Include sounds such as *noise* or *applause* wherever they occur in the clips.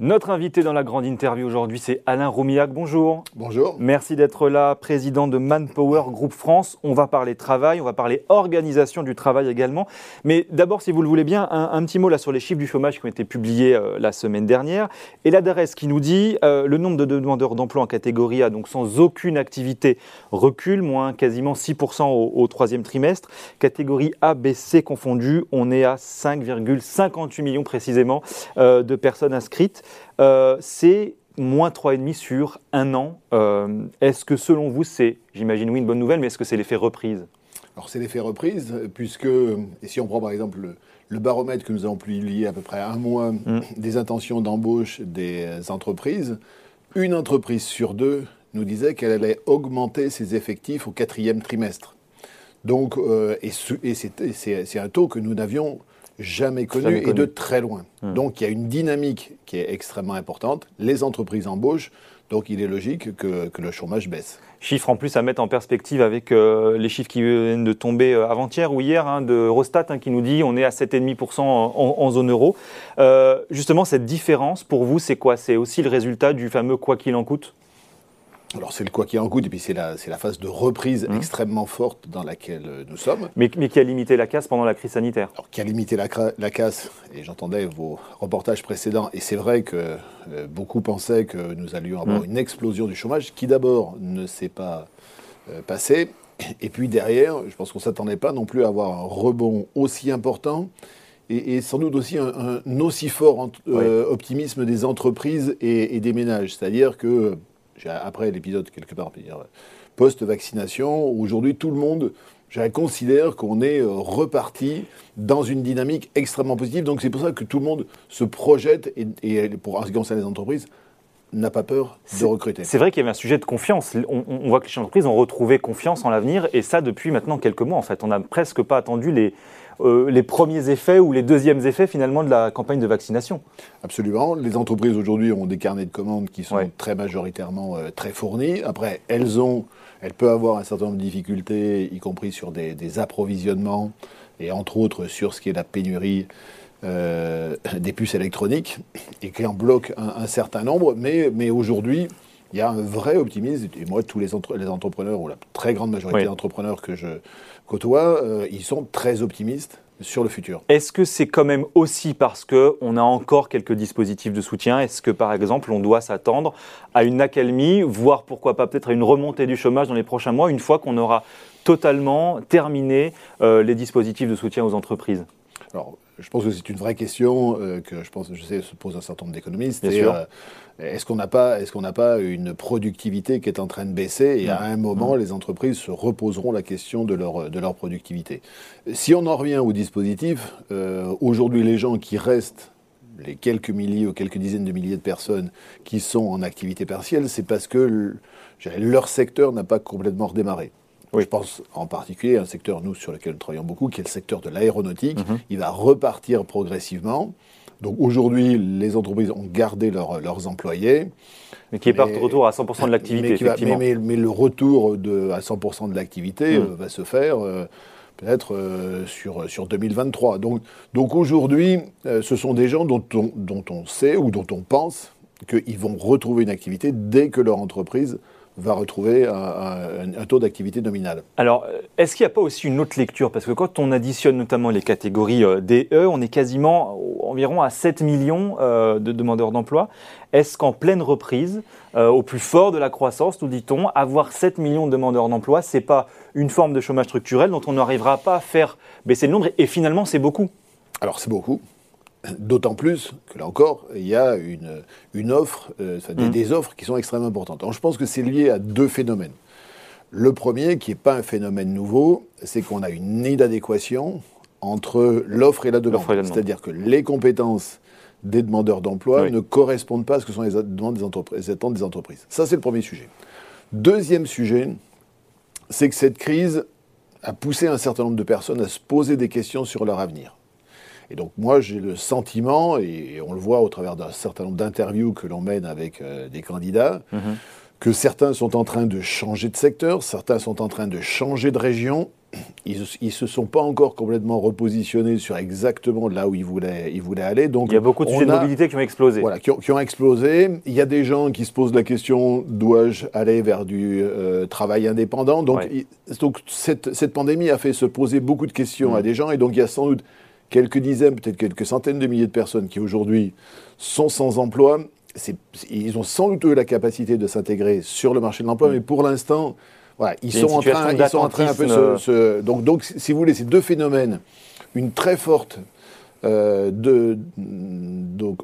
Notre invité dans la grande interview aujourd'hui, c'est Alain Roumiac. Bonjour. Bonjour. Merci d'être là, président de Manpower Group France. On va parler travail, on va parler organisation du travail également. Mais d'abord, si vous le voulez bien, un, petit mot là sur les chiffres du chômage qui ont été publiés euh, la semaine dernière. Et l'adresse qui nous dit euh, le nombre de demandeurs d'emploi en catégorie A, donc sans aucune activité, recule, moins quasiment 6% au, troisième trimestre. Catégorie A, B, C confondue, on est à 5,58 millions précisément euh, de personnes inscrites. Euh, c'est moins 3,5 sur un an. Euh, est-ce que selon vous, c'est, j'imagine oui, une bonne nouvelle, mais est-ce que c'est l'effet reprise? Alors c'est l'effet reprise, puisque, et si on prend par exemple le, baromètre que nous avons publié à peu près un mois mm. des intentions d'embauche des entreprises, une entreprise sur deux nous disait qu'elle allait augmenter ses effectifs au quatrième trimestre. Donc, euh, et, c'est un taux que nous n'avions jamais connu, et de très loin. Hmm. Donc il y a une dynamique qui est extrêmement importante. Les entreprises embauchent, donc il est logique que, le chômage baisse. Chiffres en plus à mettre en perspective avec euh, les chiffres qui viennent de tomber euh, avant-hier ou hier hein, de Rostat hein, qui nous dit on est à 7,5% en, en, zone euro. Euh, justement, cette différence pour vous, c'est quoi? C'est aussi le résultat du fameux quoi qu'il en coûte? Alors c'est le quoi qu'il en coûte, et puis c'est la, la, phase de reprise mmh. extrêmement forte dans laquelle euh, nous sommes. Mais, mais, qui a limité la casse pendant la crise sanitaire Alors, Qui a limité la, la casse, et j'entendais vos reportages précédents, et c'est vrai que euh, beaucoup pensaient que nous allions avoir mmh. une explosion du chômage, qui d'abord ne s'est pas euh, passée, et puis derrière, je pense qu'on ne s'attendait pas non plus à avoir un rebond aussi important, et, sans doute aussi un, aussi fort optimisme des entreprises et, et des ménages. C'est-à-dire que après l'épisode quelque part, post-vaccination, aujourd'hui tout le monde je considère qu'on est euh, reparti dans une dynamique extrêmement positive. Donc c'est pour ça que tout le monde se projette et, pour ce qui concerne les entreprises, n'a pas peur de recruter. C'est vrai qu'il y avait un sujet de confiance. On, voit que les entreprises ont retrouvé confiance en l'avenir et ça depuis maintenant quelques mois en fait. On n'a presque pas attendu les, euh, les premiers effets ou les deuxièmes effets finalement de la campagne de vaccination. Absolument. Les entreprises aujourd'hui ont des carnets de commandes qui sont très majoritairement euh, très fournis. Après, elles ont, elles peuvent avoir un certain nombre de difficultés, y compris sur des, approvisionnements et entre autres sur ce qui est la pénurie euh, *laughs* des puces électroniques et qui en bloque un, certain nombre. Mais, mais aujourd'hui, il y a un vrai optimisme. Et moi, tous les, les entrepreneurs, ou la très grande majorité d'entrepreneurs que je côtoie, euh, ils sont très optimistes sur le futur. Est-ce que c'est quand même aussi parce qu'on a encore quelques dispositifs de soutien? Est-ce que par exemple on doit s'attendre à une accalmie, voire pourquoi pas peut-être à une remontée du chômage dans les prochains mois, une fois qu'on aura totalement terminé euh, les dispositifs de soutien aux entreprises? Alors, je pense que c'est une vraie question euh, que je pense, je sais, se pose un certain nombre d'économistes. Euh, est-ce qu'on n'a pas, est-ce qu'on n'a pas une productivité qui est en train de baisser et à un moment, les entreprises se reposeront la question de leur de leur productivité. Si on en revient au dispositif, euh, aujourd'hui, les gens qui restent les quelques milliers ou quelques dizaines de milliers de personnes qui sont en activité partielle, c'est parce que leur secteur n'a pas complètement redémarré. Je pense en particulier à un secteur, nous, sur lequel nous travaillons beaucoup, qui est le secteur de l'aéronautique. Mhm. Il va repartir progressivement. Donc aujourd'hui, les entreprises ont gardé leurs employés. Mais qui est pas de retour à 100% de l'activité, *laughs* effectivement. Mais, mais, le retour de, à 100% de l'activité mhm. euh, va se faire euh, peut-être euh, sur, sur 2023. Donc, donc aujourd'hui, ce sont des gens dont on, dont on sait ou dont on pense qu'ils vont retrouver une activité dès que leur entreprise va retrouver un, taux d'activité nominal. Alors, est-ce qu'il n'y a pas aussi une autre lecture? Parce que quand on additionne notamment les catégories euh, DE, on est quasiment environ à 7 millions euh, de demandeurs d'emploi. Est-ce qu'en pleine reprise, euh, au plus fort de la croissance, nous dit-on, avoir 7 millions de demandeurs d'emploi, ce n'est pas une forme de chômage structurel dont on n'arrivera pas à faire baisser le nombre? Et finalement, c'est beaucoup. Alors, c'est beaucoup. D'autant plus que là encore, il y a une, une offre, euh, mm. des, offres qui sont extrêmement importantes. je pense que c'est lié à deux phénomènes. Le premier, qui n'est pas un phénomène nouveau, c'est qu'on a une inadéquation entre l'offre et la demande. C'est-à-dire que les compétences des demandeurs d'emploi ne correspondent pas à ce que sont les demandes des entreprises, attentes des entreprises. Ça, c'est le premier sujet. Deuxième sujet, c'est que cette crise a poussé un certain nombre de personnes à se poser des questions sur leur avenir. Et donc moi, j'ai le sentiment, et on le voit au travers d'un certain nombre d'interviews que l'on mène avec euh, des candidats, mhm. que certains sont en train de changer de secteur, certains sont en train de changer de région, ils ne se sont pas encore complètement repositionnés sur exactement là où ils voulaient, ils voulaient aller. Donc, il y a beaucoup de sujets de mobilité qui ont explosé. Voilà, qui ont, explosé. Il y a des gens qui se posent la question dois-je aller vers du euh, travail indépendant? Donc, donc cette, cette, pandémie a fait se poser beaucoup de questions à mm. des gens. Et donc, il y a sans doute quelques dizaines, peut-être quelques centaines de milliers de personnes qui aujourd'hui sont sans emploi. Ils ont sans doute eu la capacité de s'intégrer sur le marché de l'emploi, mm. mais pour l'instant, voilà, ils, sont en train, ils sont en train un peu se, donc, donc, si vous voulez, ces deux phénomènes, une très forte euh, de, donc,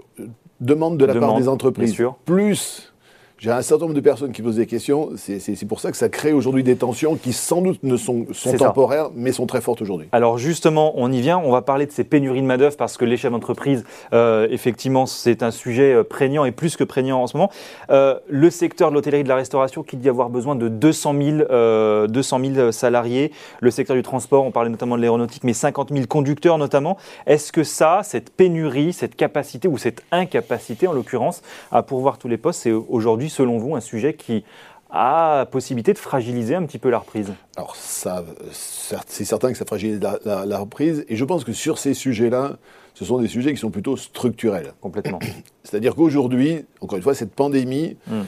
demande de la part des entreprises, plus j'ai un certain nombre de personnes qui posent des questions. C'est pour ça que ça crée aujourd'hui des tensions qui sans doute ne sont, sont temporaires, mais sont très fortes aujourd'hui. Alors justement, on y vient. On va parler de ces pénuries de main-d'œuvre parce que les chefs d'entreprise, euh, effectivement, c'est un sujet euh, prégnant et plus que prégnant en ce moment. Euh, le secteur de l'hôtellerie et de la restauration qui dit avoir besoin de 200 000, 200 000 salariés. Le secteur du transport, on parlait notamment de l'aéronautique, mais 50 000 conducteurs notamment. Est-ce que ça, cette pénurie, cette capacité ou cette incapacité en l'occurrence à pourvoir tous les postes, c'est aujourd'hui selon vous, un sujet qui a possibilité de fragiliser un petit peu la reprise Alors, ça, c'est certain que ça fragilise la, reprise. Et je pense que sur ces sujets-là, ce sont des sujets qui sont plutôt structurels. Complètement. *coughs* C'est-à-dire qu'aujourd'hui, encore une fois, cette pandémie hmm.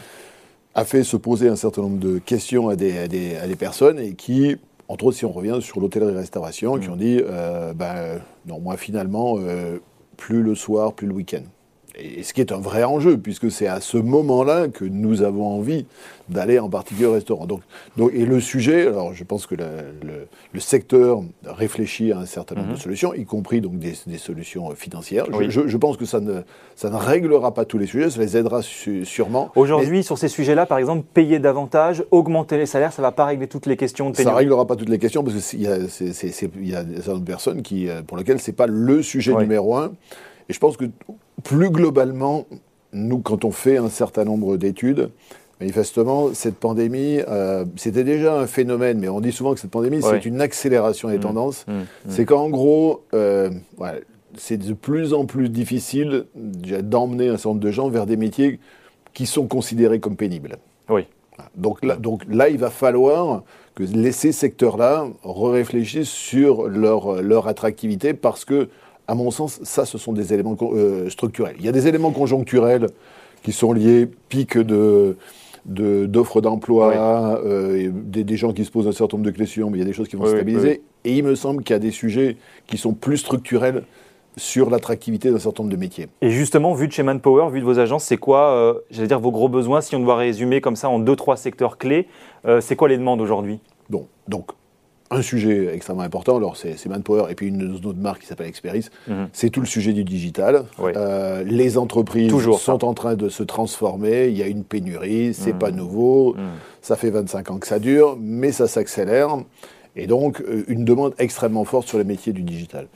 a fait se poser un certain nombre de questions à des, des, personnes et qui, entre autres, si on revient sur l'hôtellerie-restauration, qui hmm. ont dit euh, ben, non, moi, finalement, euh, plus le soir, plus le week-end et ce qui est un vrai enjeu, puisque c'est à ce moment-là que nous avons envie d'aller en particulier au restaurant. Donc, donc, et le sujet, alors je pense que le, secteur réfléchit à un certain nombre de mhm. solutions, y compris donc des, solutions financières. Je, pense que ça ne, ça ne réglera pas tous les sujets, ça les aidera sûrement. Aujourd'hui, sur ces sujets-là, par exemple, payer davantage, augmenter les salaires, ça ne va pas régler toutes les questions de Ça ne réglera pas toutes les questions, parce qu'il y a, y a des personnes qui, euh, pour lesquelles ce n'est pas le sujet numéro un. Et je pense que plus globalement, nous, quand on fait un certain nombre d'études, manifestement, cette pandémie, euh, c'était déjà un phénomène, mais on dit souvent que cette pandémie, c'est une accélération des mmh. tendances. Mmh. Mmh. C'est qu'en gros, euh, c'est de plus en plus difficile d'emmener un certain nombre de gens vers des métiers qui sont considérés comme pénibles. Oui. Donc là, donc là, il va falloir que ces secteurs-là réfléchissent sur leur, leur attractivité parce que à mon sens, ça, ce sont des éléments euh, structurels. Il y a des éléments conjoncturels qui sont liés, pic de d'offres d'emploi, euh, des, gens qui se posent un certain nombre de questions, mais il y a des choses qui vont se stabiliser. Et il me semble qu'il y a des sujets qui sont plus structurels sur l'attractivité d'un certain nombre de métiers. Et justement, vu de chez Manpower, vu de vos agences, c'est quoi, euh, j'allais dire, vos gros besoins Si on doit résumer comme ça en deux, trois secteurs clés, c'est quoi les demandes aujourd'hui? Bon, donc un sujet extrêmement important, alors c'est Manpower et puis une autre marque qui s'appelle Experis, mhm. c'est tout le sujet du digital. Euh, les entreprises sont en train de se transformer, il y a une pénurie, c'est mhm. pas nouveau, mhm. ça fait 25 ans que ça dure, mais ça s'accélère, et donc euh, une demande extrêmement forte sur les métiers du digital.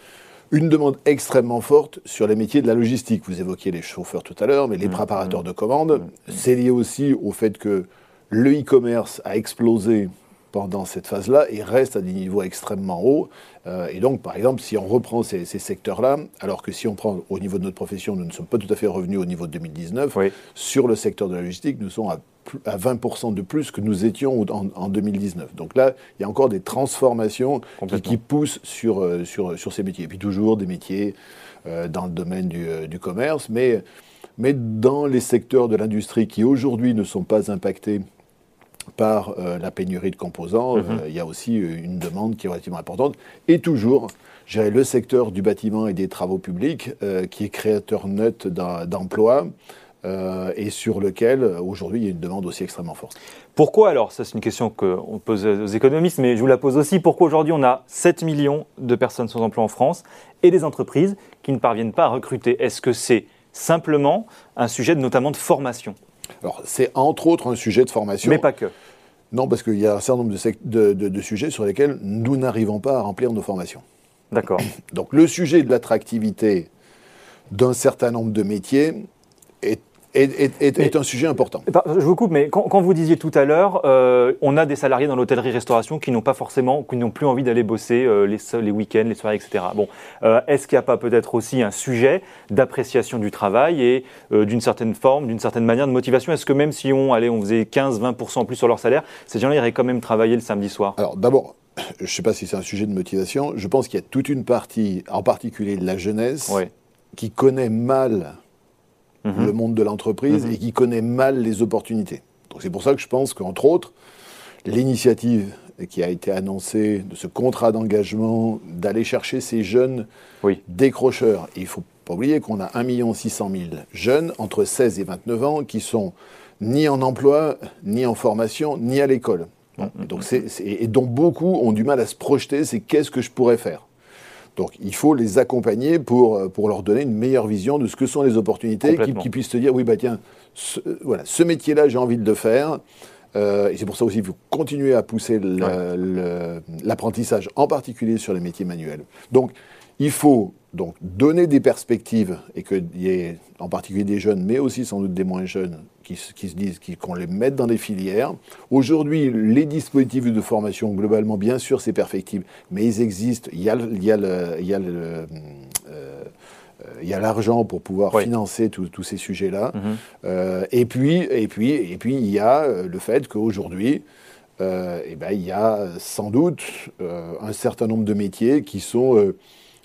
Une demande extrêmement forte sur les métiers de la logistique. Vous évoquiez les chauffeurs tout à l'heure, mais les préparateurs de commandes, c'est lié aussi au fait que le e-commerce a explosé pendant cette phase-là et reste à des niveaux extrêmement hauts. Euh, et donc, par exemple, si on reprend ces, secteurs-là, alors que si on prend au niveau de notre profession, nous ne sommes pas tout à fait revenus au niveau de 2019, sur le secteur de la logistique, nous sommes à, à 20% de plus que nous étions en, 2019. Donc là, il y a encore des transformations qui, poussent sur, euh, sur, sur ces métiers. Et puis toujours des métiers euh, dans le domaine du, du commerce, mais, mais dans les secteurs de l'industrie qui aujourd'hui ne sont pas impactés par euh, la pénurie de composants, mhm. euh, il y a aussi une demande qui est relativement importante. Et toujours, j'ai le secteur du bâtiment et des travaux publics, euh, qui est créateur net d'emplois. et sur lequel aujourd'hui il y a une demande aussi extrêmement forte. Pourquoi alors? Ça c'est une question qu'on pose aux économistes, mais je vous la pose aussi. Pourquoi aujourd'hui on a 7 millions de personnes sans emploi en France et des entreprises qui ne parviennent pas à recruter? Est-ce que c'est simplement un sujet notamment de formation? Alors, c'est entre autres un sujet de formation. Mais pas que. Non, parce qu'il y a un certain nombre de, sujets sur lesquels nous n'arrivons pas à remplir nos formations. D'accord. *coughs* Donc, le sujet de l'attractivité d'un certain nombre de métiers est est, un sujet important. Je vous coupe, mais quand, vous disiez tout à l'heure, euh, on a des salariés dans l'hôtellerie-restauration qui n'ont pas forcément, qui n'ont plus envie d'aller bosser euh, les, les week-ends, les soirées, etc. Bon, euh, est-ce qu'il n'y a pas peut-être aussi un sujet d'appréciation du travail et d'une certaine forme, d'une certaine manière de motivation? Est-ce que même si on, allait, on faisait 15-20% plus sur leur salaire, ces gens-là iraient quand même travailler le samedi soir? Alors d'abord, je ne sais pas si c'est un sujet de motivation, je pense qu'il y a toute une partie, en particulier de la jeunesse, qui connaît mal mhm. le monde de l'entreprise mhm. et qui connaît mal les opportunités. Donc c'est pour ça que je pense qu'entre autres, l'initiative qui a été annoncée de ce contrat d'engagement, d'aller chercher ces jeunes décrocheurs, il ne faut pas oublier qu'on a 1 600 000 jeunes entre 16 et 29 ans qui sont ni en emploi, ni en formation, ni à l'école. Mm-hmm. donc et dont beaucoup ont du mal à se projeter, c'est qu'est-ce que je pourrais faire donc il faut les accompagner pour, euh, pour leur donner une meilleure vision de ce que sont les opportunités, qu'ils puissent te dire, oui, bah tiens, ce, euh, voilà, ce métier-là, j'ai envie de le faire. Euh, et c'est pour ça aussi qu'il faut continuer à pousser l'apprentissage, en particulier sur les métiers manuels. Donc il faut donc donner des perspectives et qu'il y ait en particulier des jeunes, mais aussi sans doute des moins jeunes, qui, se disent qu'on les mette dans des filières. Aujourd'hui, les dispositifs de formation, globalement, bien sûr, c'est perfectible, mais ils existent. Il y a, il y a le, il y a le, euh, il y a l'argent pour pouvoir financer tous ces sujets-là. Mhm. Euh, et, puis, et, puis, et puis, il y a euh, le fait qu'aujourd'hui, euh, eh ben, il y a sans doute un certain nombre de métiers qui sont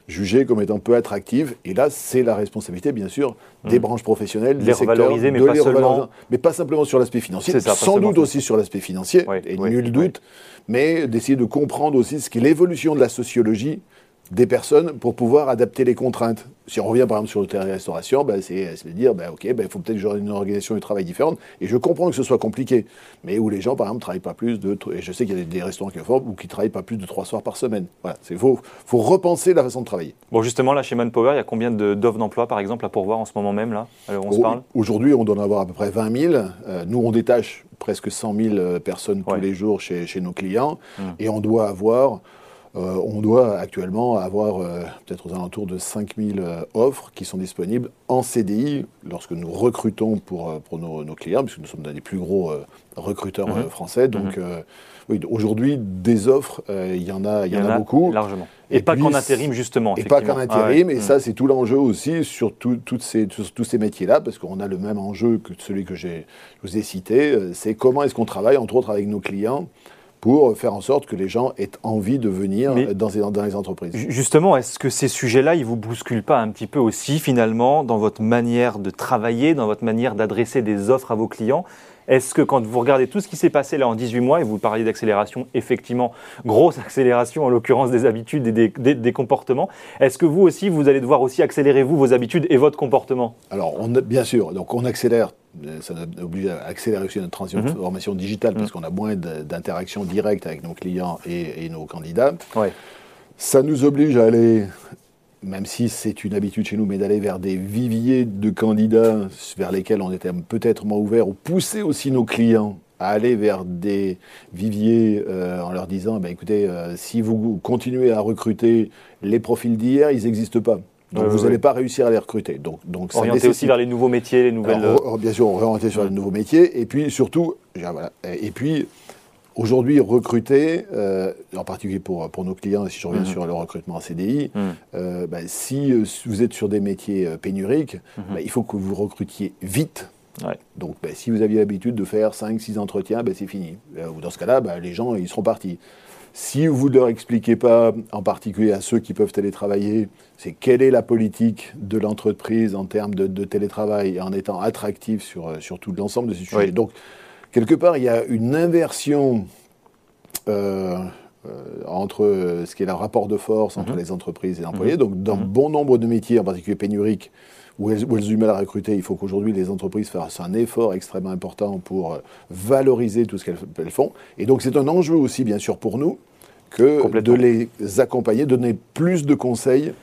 jugés comme étant peu attractives. Et là, c'est la responsabilité, bien sûr, des mmh. branches professionnelles, des secteurs, mais pas seulement. Mais pas simplement sur l'aspect financier, sans doute aussi sur l'aspect financier, et nul doute, mais d'essayer de comprendre aussi ce qu'est l'évolution de la sociologie des personnes pour pouvoir adapter les contraintes. Si on revient par exemple sur le de restauration, ben, c'est de dire, ben, ok, ben, il faut peut-être que une organisation du travail différente. Et je comprends que ce soit compliqué, mais où les gens, par exemple, travaillent pas plus de... Et je sais qu'il y a des, restaurants qui font ou qui travaillent pas plus de trois soirs par semaine. Voilà, il faut, faut, repenser la façon de travailler. Bon, justement, là, chez Manpower, il y a combien d'offres d'emploi, par exemple, à pourvoir en ce moment même, là on se parle? Aujourd'hui, on doit en avoir à peu près 20 000. Euh, nous, on détache presque 100 000 euh, personnes tous les jours chez, chez nos clients. Hum. Et on doit avoir euh, on doit actuellement avoir euh, peut-être aux alentours de 5000 euh, offres qui sont disponibles en CDI lorsque nous recrutons pour, pour nos, clients, puisque nous sommes des plus gros recruteurs mhm. français. Donc, mhm. oui, aujourd'hui, des offres, il y en a, y en a, beaucoup. Largement. Et, pas qu'en intérim, justement. Et pas qu'en intérim, et ça, mhm. c'est tout l'enjeu aussi sur toutes ces, tous ces métiers-là, parce qu'on a le même enjeu que celui que je vous ai cité, c'est comment est-ce qu'on travaille, entre autres, avec nos clients pour faire en sorte que les gens aient envie de venir dans, les, dans, les entreprises. Justement, est-ce que ces sujets-là, ils vous bousculent pas un petit peu aussi finalement dans votre manière de travailler, dans votre manière d'adresser des offres à vos clients? Est-ce que quand vous regardez tout ce qui s'est passé là en 18 mois, et vous parliez d'accélération, effectivement, grosse accélération en l'occurrence des habitudes et des, comportements, est-ce que vous aussi, vous allez devoir aussi accélérer vous vos habitudes et votre comportement? Alors, on bien sûr, donc on accélère ça oblige à accélérer aussi notre transformation mhm. digitale parce mhm. qu'on a moins d'interactions directes avec nos clients et, nos candidats. Ça nous oblige à aller même si c'est une habitude chez nous, mais d'aller vers des viviers de candidats vers lesquels on était peut-être moins ouverts, ou pousser aussi nos clients à aller vers des viviers euh, en leur disant, bah, écoutez, euh, si vous continuez à recruter les profils d'hier, ils n'existent pas. Donc vous n'allez pas réussir à les recruter. Donc, aussi vers les nouveaux métiers, les nouvelles. Euh, bien sûr, orienter sur les nouveaux métiers, et puis surtout, et puis Aujourd'hui, recruter, euh, en particulier pour, pour nos clients, si je reviens mhm. sur le recrutement en CDI, mhm. euh, bah, si euh, vous êtes sur des métiers pénuriques, mhm. bah, il faut que vous recrutiez vite. Donc, bah, si vous aviez l'habitude de faire 5-6 entretiens, c'est fini. dans ce cas-là, les gens, ils seront partis. Si vous ne leur expliquez pas, en particulier à ceux qui peuvent télétravailler, c'est quelle est la politique de l'entreprise en termes de, télétravail en étant attractif sur, sur tout l'ensemble de ces sujets. Donc, quelque part, il y a une inversion euh, euh, entre ce qui est le rapport de force entre mhm. les entreprises et les employés. Mhm. Donc, dans mhm. bon nombre de métiers, en particulier pénuriques, où elles, ont du mal à recruter, il faut qu'aujourd'hui les entreprises fassent un effort extrêmement important pour euh, valoriser tout ce qu'elles font. Et donc, c'est un enjeu aussi, bien sûr, pour nous, que de les accompagner, donner plus de conseils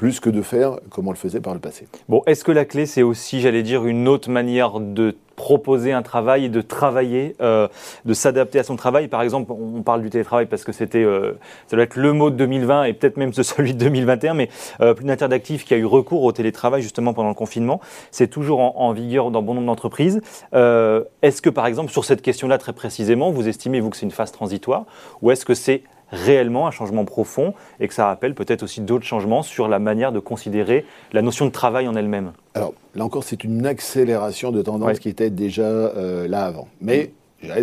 plus que de faire comme on le faisait par le passé. Bon, est-ce que la clé, c'est aussi, j'allais dire, une autre manière de proposer un travail et de travailler, euh, de s'adapter à son travail. Par exemple, on parle du télétravail parce que c'était, euh, ça doit être le mot de 2020 et peut-être même *laughs* celui de 2021, mais euh, plus d'interdactifs qui a eu recours au télétravail justement pendant le confinement. C'est toujours en, vigueur dans bon nombre d'entreprises. Est-ce que par exemple sur cette question-là très précisément, vous estimez vous que c'est une phase transitoire ou est-ce que c'est réellement un changement profond et que ça rappelle peut-être aussi d'autres changements sur la manière de considérer la notion de travail en elle-même Alors là encore, c'est une accélération de tendance qui était déjà euh, là avant. Mais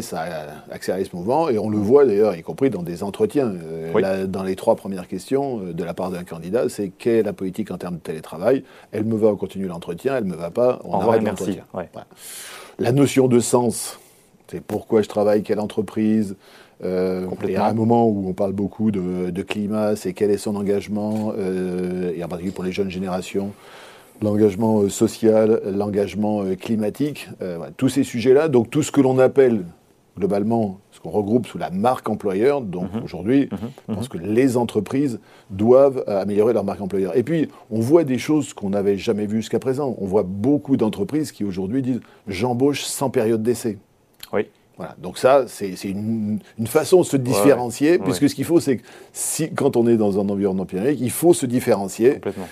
ça a accéléré ce mouvement et on le voit d'ailleurs, y compris dans des entretiens. Euh, dans les trois premières questions euh, de la part d'un candidat, c'est quelle est la politique en termes de télétravail? Elle me va, on continue l'entretien. Elle ne me va pas, on arrête l'entretien. La notion de sens, c'est pourquoi je travaille, quelle entreprise? Euh, et à un moment où on parle beaucoup de, climat, c'est quel est son engagement, et en particulier pour les jeunes générations l'engagement euh, social, l'engagement euh, climatique, euh, tous ces sujets-là, donc tout ce que l'on appelle globalement, ce qu'on regroupe sous la marque employeur, donc mhm. aujourd'hui, mhm. je pense mhm. que les entreprises doivent améliorer leur marque employeur. Et puis, on voit des choses qu'on n'avait jamais vues jusqu'à présent. On voit beaucoup d'entreprises qui aujourd'hui disent j'embauche sans période d'essai. Oui. Voilà. Donc ça, c'est une, façon de se différencier, puisque ce qu'il faut, c'est que si, quand on est dans un environnement périodique, il faut se différencier. Complètement.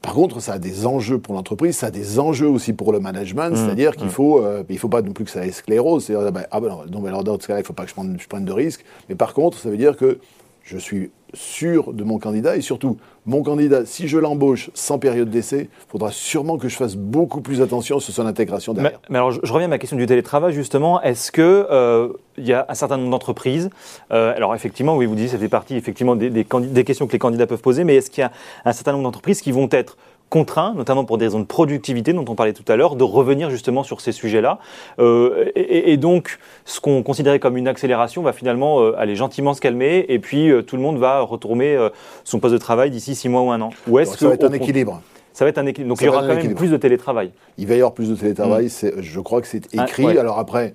Par contre, ça a des enjeux pour l'entreprise, ça a des enjeux aussi pour le management, mmh, c'est-à-dire qu'il mmh. faut, euh, il faut pas non plus que ça esclérose, c'est-à-dire, ben, ah ben non, alors dans ce cas-là, il faut pas que je prenne, je prenne de risques, mais par contre, ça veut dire que je suis sûr de mon candidat et surtout, mon candidat, si je l'embauche sans période d'essai, il faudra sûrement que je fasse beaucoup plus attention sur son intégration derrière. Mais, alors, je, reviens à ma question du télétravail, justement. Est-ce qu'il euh, y a un certain nombre d'entreprises euh, Alors, effectivement, oui, vous disiez, ça fait partie effectivement des, des questions que les candidats peuvent poser, mais est-ce qu'il y a un certain nombre d'entreprises qui vont être contraints, notamment pour des raisons de productivité dont on parlait tout à l'heure, de revenir justement sur ces sujets-là. Euh, et, donc, ce qu'on considérait comme une accélération va finalement euh, aller gentiment se calmer, et puis euh, tout le monde va retourner son poste de travail d'ici six mois ou un an. Ou est-ce ça va être un équilibre ça va être un équilibre. Donc il y aura quand même plus de télétravail. Il va y avoir plus de télétravail. Mm. Je crois que c'est ah, écrit. Alors après,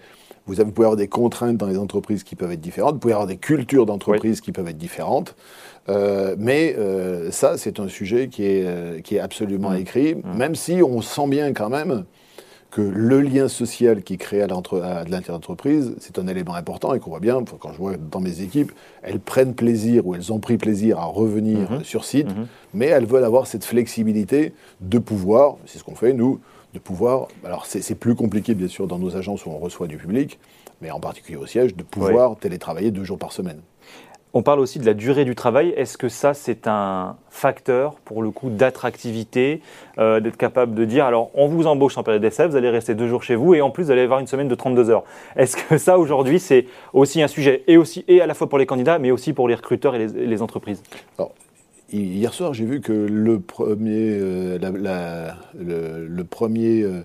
vous, avez, vous, pouvez avoir des contraintes dans les entreprises qui peuvent être différentes. Vous pouvez avoir des cultures d'entreprise qui peuvent être différentes. Euh, mais euh, ça, c'est un sujet qui est, euh, qui est absolument mmh. écrit, mmh. même si on sent bien quand même que le lien social qui est créé à l'interentreprise, c'est un élément important et qu'on voit bien, quand je vois dans mes équipes, elles prennent plaisir ou elles ont pris plaisir à revenir mmh. sur site, mais elles veulent avoir cette flexibilité de pouvoir, c'est ce qu'on fait nous, de pouvoir, alors c'est plus compliqué bien sûr dans nos agences où on reçoit du public, mais en particulier au siège, de pouvoir télétravailler deux jours par semaine. On parle aussi de la durée du travail. Est-ce que ça, c'est un facteur pour le coup d'attractivité, euh, d'être capable de dire, alors on vous embauche en période d'essai, vous allez rester deux jours chez vous et en plus vous allez avoir une semaine de 32 heures. Est-ce que ça, aujourd'hui, c'est aussi un sujet et, aussi, et à la fois pour les candidats, mais aussi pour les recruteurs et les, entreprises? Hier soir, j'ai vu que le premier, euh, le, premier euh,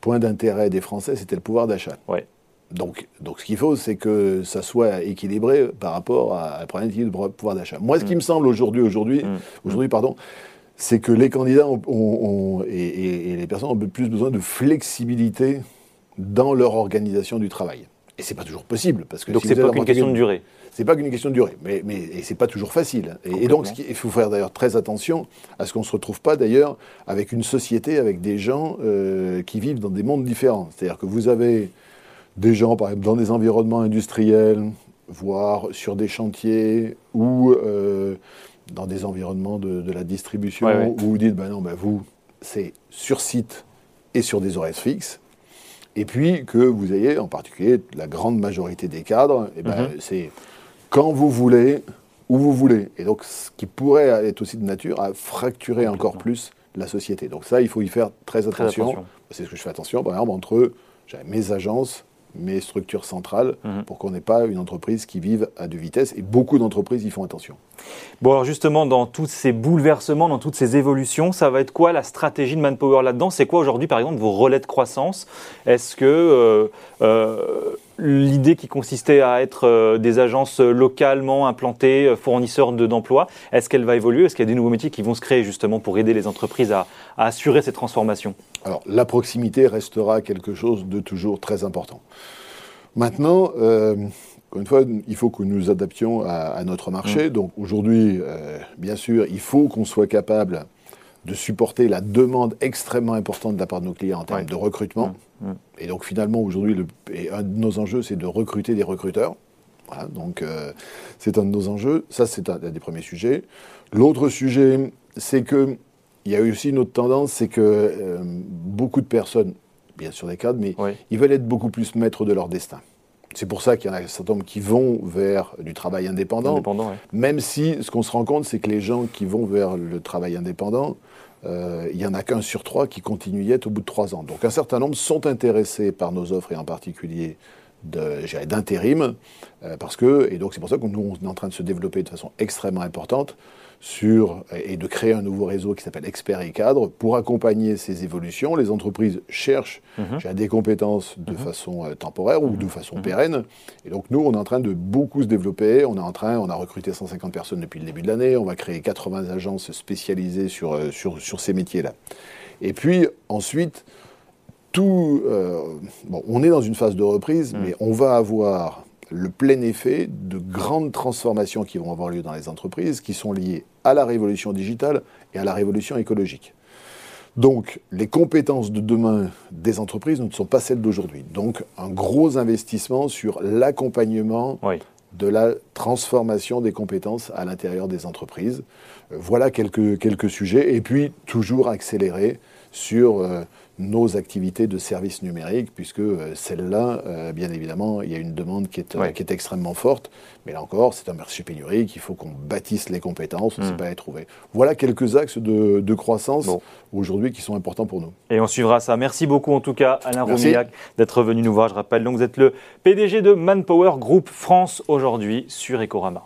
point d'intérêt des Français, c'était le pouvoir d'achat. Ouais. Donc, donc ce qu'il faut, c'est que ça soit équilibré par rapport à la problématique de pouvoir d'achat. Moi, ce qui mm. me semble aujourd'hui, aujourd'hui, mm. aujourd'hui, pardon, c'est que les candidats ont, et, les personnes ont plus besoin de flexibilité dans leur organisation du travail. Et c'est pas toujours possible parce que donc c'est pas qu'une question de durée. C'est pas qu'une question de durée, mais, mais et c'est pas toujours facile. Et, donc il faut faire d'ailleurs très attention à ce qu'on se retrouve pas d'ailleurs avec une société avec des gens euh, qui vivent dans des mondes différents. C'est-à-dire que vous avez des gens, par exemple, dans des environnements industriels, voire sur des chantiers ou euh, dans des environnements de, la distribution, où vous dites, ben non, ben vous, c'est sur site et sur des horaires fixes. Et puis que vous ayez, en particulier, la grande majorité des cadres, et eh ben, mhm. c'est quand vous voulez, où vous voulez. Et donc, ce qui pourrait être aussi de nature à fracturer encore plus la société. Donc ça, il faut y faire très attention. C'est ce que je fais attention, par exemple, entre mes agences mes structures centrales, mhm. pour qu'on n'ait pas une entreprise qui vive à deux vitesses. Et beaucoup d'entreprises y font attention. Bon, alors justement, dans tous ces bouleversements, dans toutes ces évolutions, ça va être quoi la stratégie de Manpower là-dedans? C'est quoi aujourd'hui, par exemple, vos relais de croissance? Est-ce que euh, euh, l'idée qui consistait à être euh, des agences localement implantées, fournisseurs d'emplois, est-ce qu'elle va évoluer Est-ce qu'il y a des nouveaux métiers qui vont se créer justement pour aider les entreprises à, à assurer ces transformations? Alors, la proximité restera quelque chose de toujours très important. Maintenant, encore une fois, il faut que nous adaptions à, notre marché. Mm. Donc aujourd'hui, euh, bien sûr, il faut qu'on soit capable de supporter la demande extrêmement importante de la part de nos clients en termes de recrutement. Mm. Et donc finalement, aujourd'hui, un de nos enjeux, c'est de recruter des recruteurs. donc euh, c'est un de nos enjeux. Ça, c'est un, des premiers sujets. L'autre sujet, c'est que il y a aussi une autre tendance, c'est que euh, beaucoup de personnes, bien sûr des cadres, mais ils veulent être beaucoup plus maîtres de leur destin. C'est pour ça qu'il y en a un certain nombre qui vont vers du travail indépendant. Même si ce qu'on se rend compte, c'est que les gens qui vont vers le travail indépendant, euh, il n'y en a qu'un sur trois qui continue y être au bout de trois ans. Donc un certain nombre sont intéressés par nos offres et en particulier d'intérim, parce que, et donc c'est pour ça que nous, on est en train de se développer de façon extrêmement importante sur, et de créer un nouveau réseau qui s'appelle Experts et Cadres pour accompagner ces évolutions. Les entreprises cherchent mhm. des compétences de mhm. façon euh, temporaire ou de mhm. façon pérenne. Et donc nous, on est en train de beaucoup se développer. On est en train, on a recruté 150 personnes depuis le début de l'année. On va créer 80 agences spécialisées sur, euh, sur, sur ces métiers-là. Et puis ensuite, tout, euh, bon, on est dans une phase de reprise, mais on va avoir le plein effet de grandes transformations qui vont avoir lieu dans les entreprises, qui sont liées à la révolution digitale et à la révolution écologique. Donc, les compétences de demain des entreprises ne sont pas celles d'aujourd'hui. Donc, un gros investissement sur l'accompagnement de la transformation des compétences à l'intérieur des entreprises. Euh, voilà quelques, quelques sujets. Et puis, toujours accélérer sur euh, nos activités de services numériques, puisque euh, celle-là, euh, bien évidemment, il y a une demande qui est, qui est extrêmement forte. Mais là encore, c'est un marché pénurique, il faut qu'on bâtisse les compétences, on ne sait hmm. pas les trouver. Voilà quelques axes de, de croissance aujourd'hui qui sont importants pour nous. Et on suivra ça. Merci beaucoup en tout cas, Alain Romillac, d'être venu nous voir. Je rappelle donc, vous êtes le PDG de Manpower Group France aujourd'hui sur Ecorama.